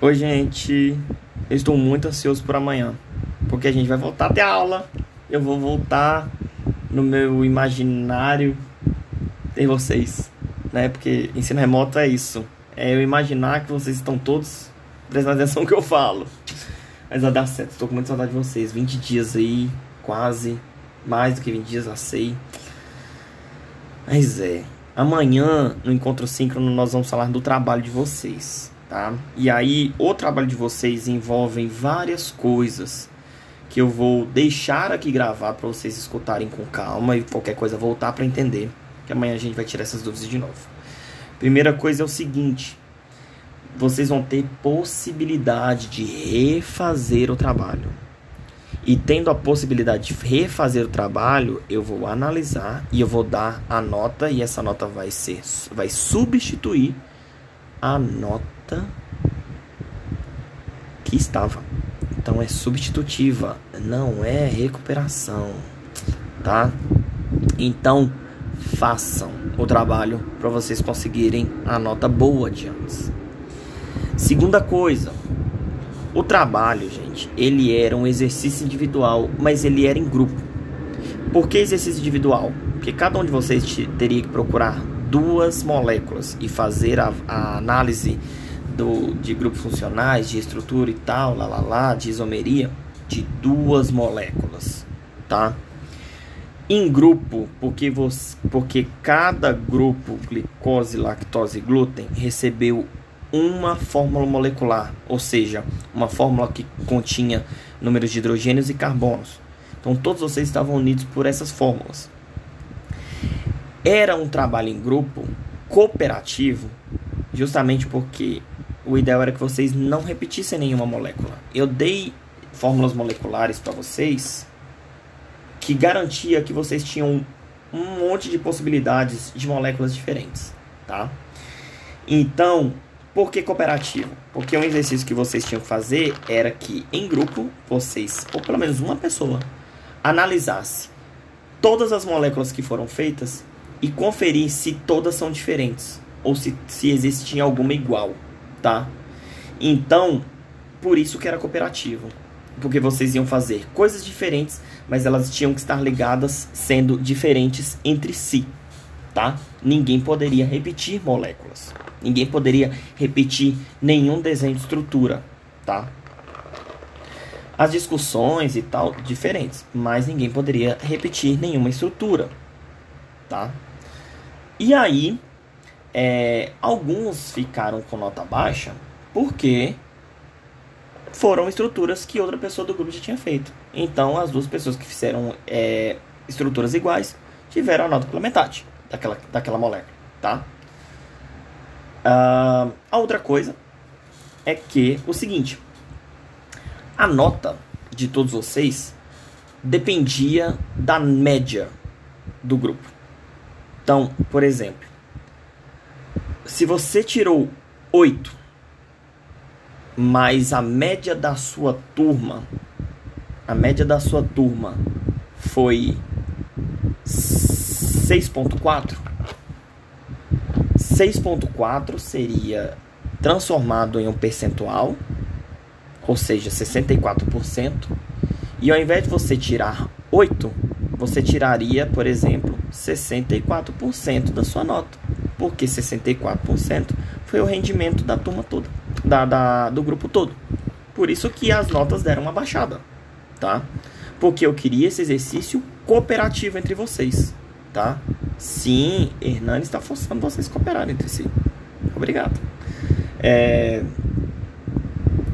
Oi, gente. Eu estou muito ansioso por amanhã, porque a gente vai voltar a ter aula. Eu vou voltar no meu imaginário ter vocês, né? Porque ensino remoto é isso. É eu imaginar que vocês estão todos prestando atenção no que eu falo. Mas vai dar certo. Estou com muita saudade de vocês. 20 dias aí, quase. Mais do que 20 dias, já sei. Mas é. Amanhã, no encontro síncrono, nós vamos falar do trabalho de vocês, tá? E aí, o trabalho de vocês envolve várias coisas que eu vou deixar aqui gravar para vocês escutarem com calma e qualquer coisa voltar para entender, que amanhã a gente vai tirar essas dúvidas de novo. Primeira coisa é o seguinte: vocês vão ter possibilidade de refazer o trabalho. E tendo a possibilidade de refazer o trabalho, eu vou analisar e eu vou dar a nota e essa nota vai ser vai substituir a nota que estava. Então é substitutiva, não é recuperação, tá? Então façam o trabalho para vocês conseguirem a nota boa de antes. Segunda coisa, o trabalho, gente, ele era um exercício individual, mas ele era em grupo. Por que exercício individual? Porque cada um de vocês teria que procurar duas moléculas e fazer a, a análise do, de grupos funcionais, de estrutura e tal, lá, lá, lá, de isomeria, de duas moléculas, tá? Em grupo, porque, você, porque cada grupo, glicose, lactose e glúten, recebeu uma fórmula molecular, ou seja, uma fórmula que continha números de hidrogênios e carbonos. Então todos vocês estavam unidos por essas fórmulas. Era um trabalho em grupo cooperativo, justamente porque o ideal era que vocês não repetissem nenhuma molécula. Eu dei fórmulas moleculares para vocês que garantia que vocês tinham um monte de possibilidades de moléculas diferentes, tá? Então, por que cooperativo? Porque um exercício que vocês tinham que fazer era que, em grupo, vocês, ou pelo menos uma pessoa, analisasse todas as moléculas que foram feitas e conferir se todas são diferentes ou se, se existe alguma igual, tá? Então, por isso que era cooperativo. Porque vocês iam fazer coisas diferentes, mas elas tinham que estar ligadas sendo diferentes entre si, tá? Ninguém poderia repetir moléculas. Ninguém poderia repetir nenhum desenho de estrutura, tá? As discussões e tal diferentes, mas ninguém poderia repetir nenhuma estrutura, tá? E aí, é, alguns ficaram com nota baixa porque foram estruturas que outra pessoa do grupo já tinha feito. Então, as duas pessoas que fizeram é, estruturas iguais tiveram a nota pela metade daquela, daquela molécula, tá? Uh, a outra coisa é que o seguinte: a nota de todos vocês dependia da média do grupo. Então, por exemplo, se você tirou 8, mas a média da sua turma, a média da sua turma foi 6.4, 6.4 seria transformado em um percentual, ou seja, 64%, e ao invés de você tirar 8, você tiraria, por exemplo, 64% da sua nota, porque 64% foi o rendimento da turma toda, da, da, do grupo todo. Por isso que as notas deram uma baixada, tá? Porque eu queria esse exercício cooperativo entre vocês tá? Sim, Hernani está forçando vocês a cooperarem entre si. Obrigado. É,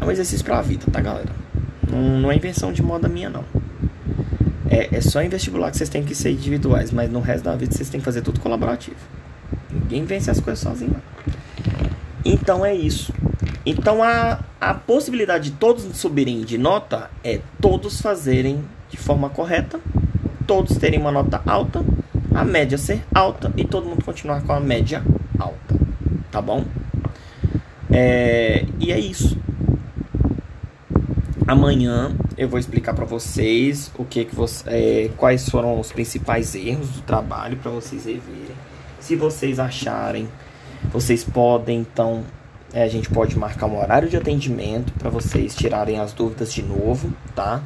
é um exercício para a vida, tá, galera? Não, é invenção de moda minha, não. É, é só em vestibular que vocês têm que ser individuais, mas no resto da vida vocês têm que fazer tudo colaborativo. Ninguém vence as coisas sozinho. Então é isso. Então a, a possibilidade de todos subirem de nota é todos fazerem de forma correta, todos terem uma nota alta a média ser alta e todo mundo continuar com a média alta, tá bom? É, e é isso. Amanhã eu vou explicar para vocês o que que você, é, quais foram os principais erros do trabalho para vocês reverem. Se vocês acharem, vocês podem então É, a gente pode marcar um horário de atendimento para vocês tirarem as dúvidas de novo, tá?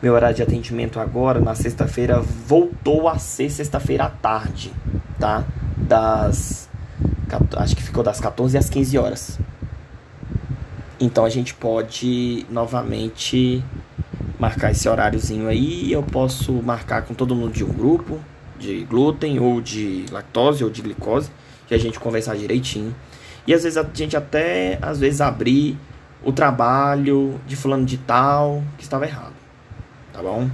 Meu horário de atendimento agora, na sexta-feira, voltou a ser sexta-feira à tarde, tá? Das. Acho que ficou das 14 às 15 horas. Então a gente pode novamente marcar esse horáriozinho aí. Eu posso marcar com todo mundo de um grupo, de glúten ou de lactose ou de glicose, e a gente conversar direitinho. E às vezes a gente até às vezes abrir o trabalho de fulano de tal que estava errado tá bom?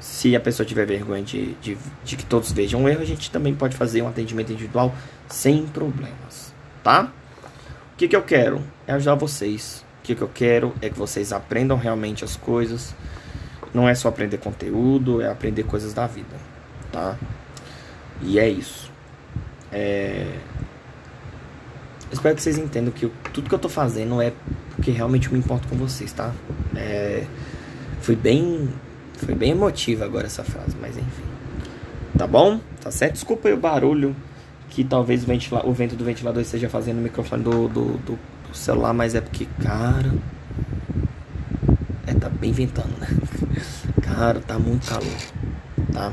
Se a pessoa tiver vergonha de, de, de que todos vejam o erro, a gente também pode fazer um atendimento individual sem problemas, tá? O que, que eu quero? É ajudar vocês. O que, que eu quero é que vocês aprendam realmente as coisas. Não é só aprender conteúdo, é aprender coisas da vida, tá? E é isso. É... Espero que vocês entendam que eu, tudo que eu tô fazendo é porque realmente eu me importo com vocês, tá? É... Fui bem foi bem emotiva agora essa frase, mas enfim. Tá bom? Tá certo? Desculpa aí o barulho que talvez o, ventila o vento do ventilador esteja fazendo no microfone do, do, do, do celular, mas é porque, cara. É, tá bem ventando, né? Cara, tá muito calor, tá?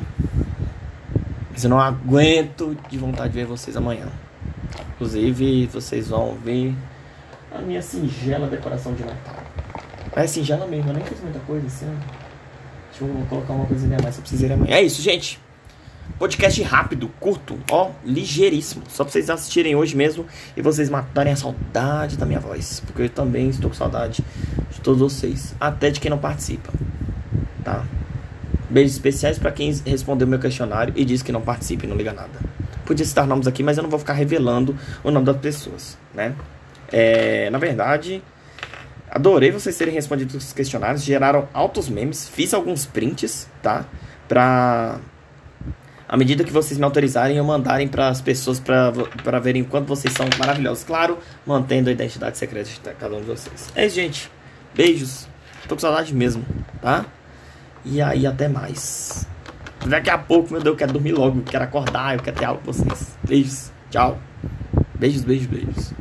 Mas eu não aguento de vontade de ver vocês amanhã. Inclusive, vocês vão ver a minha singela decoração de Natal. É singela mesmo, eu nem fiz muita coisa assim. Deixa eu colocar uma coisinha a mais pra vocês amanhã. É isso, gente. Podcast rápido, curto, ó, ligeiríssimo. Só pra vocês assistirem hoje mesmo e vocês matarem a saudade da minha voz. Porque eu também estou com saudade de todos vocês. Até de quem não participa. Tá? Beijos especiais para quem respondeu meu questionário e disse que não participa e não liga nada. Podia citar nomes aqui, mas eu não vou ficar revelando o nome das pessoas, né? É, na verdade, Adorei vocês terem respondido os questionários, geraram altos memes, fiz alguns prints, tá? Pra. À medida que vocês me autorizarem, eu mandarem para as pessoas para verem quanto vocês são maravilhosos. Claro, mantendo a identidade secreta de cada um de vocês. É isso, gente. Beijos. Tô com saudade mesmo, tá? E aí, até mais. Daqui a pouco, meu Deus, eu quero dormir logo, eu quero acordar, eu quero ter aula com vocês. Beijos. Tchau. Beijos, beijos, beijos.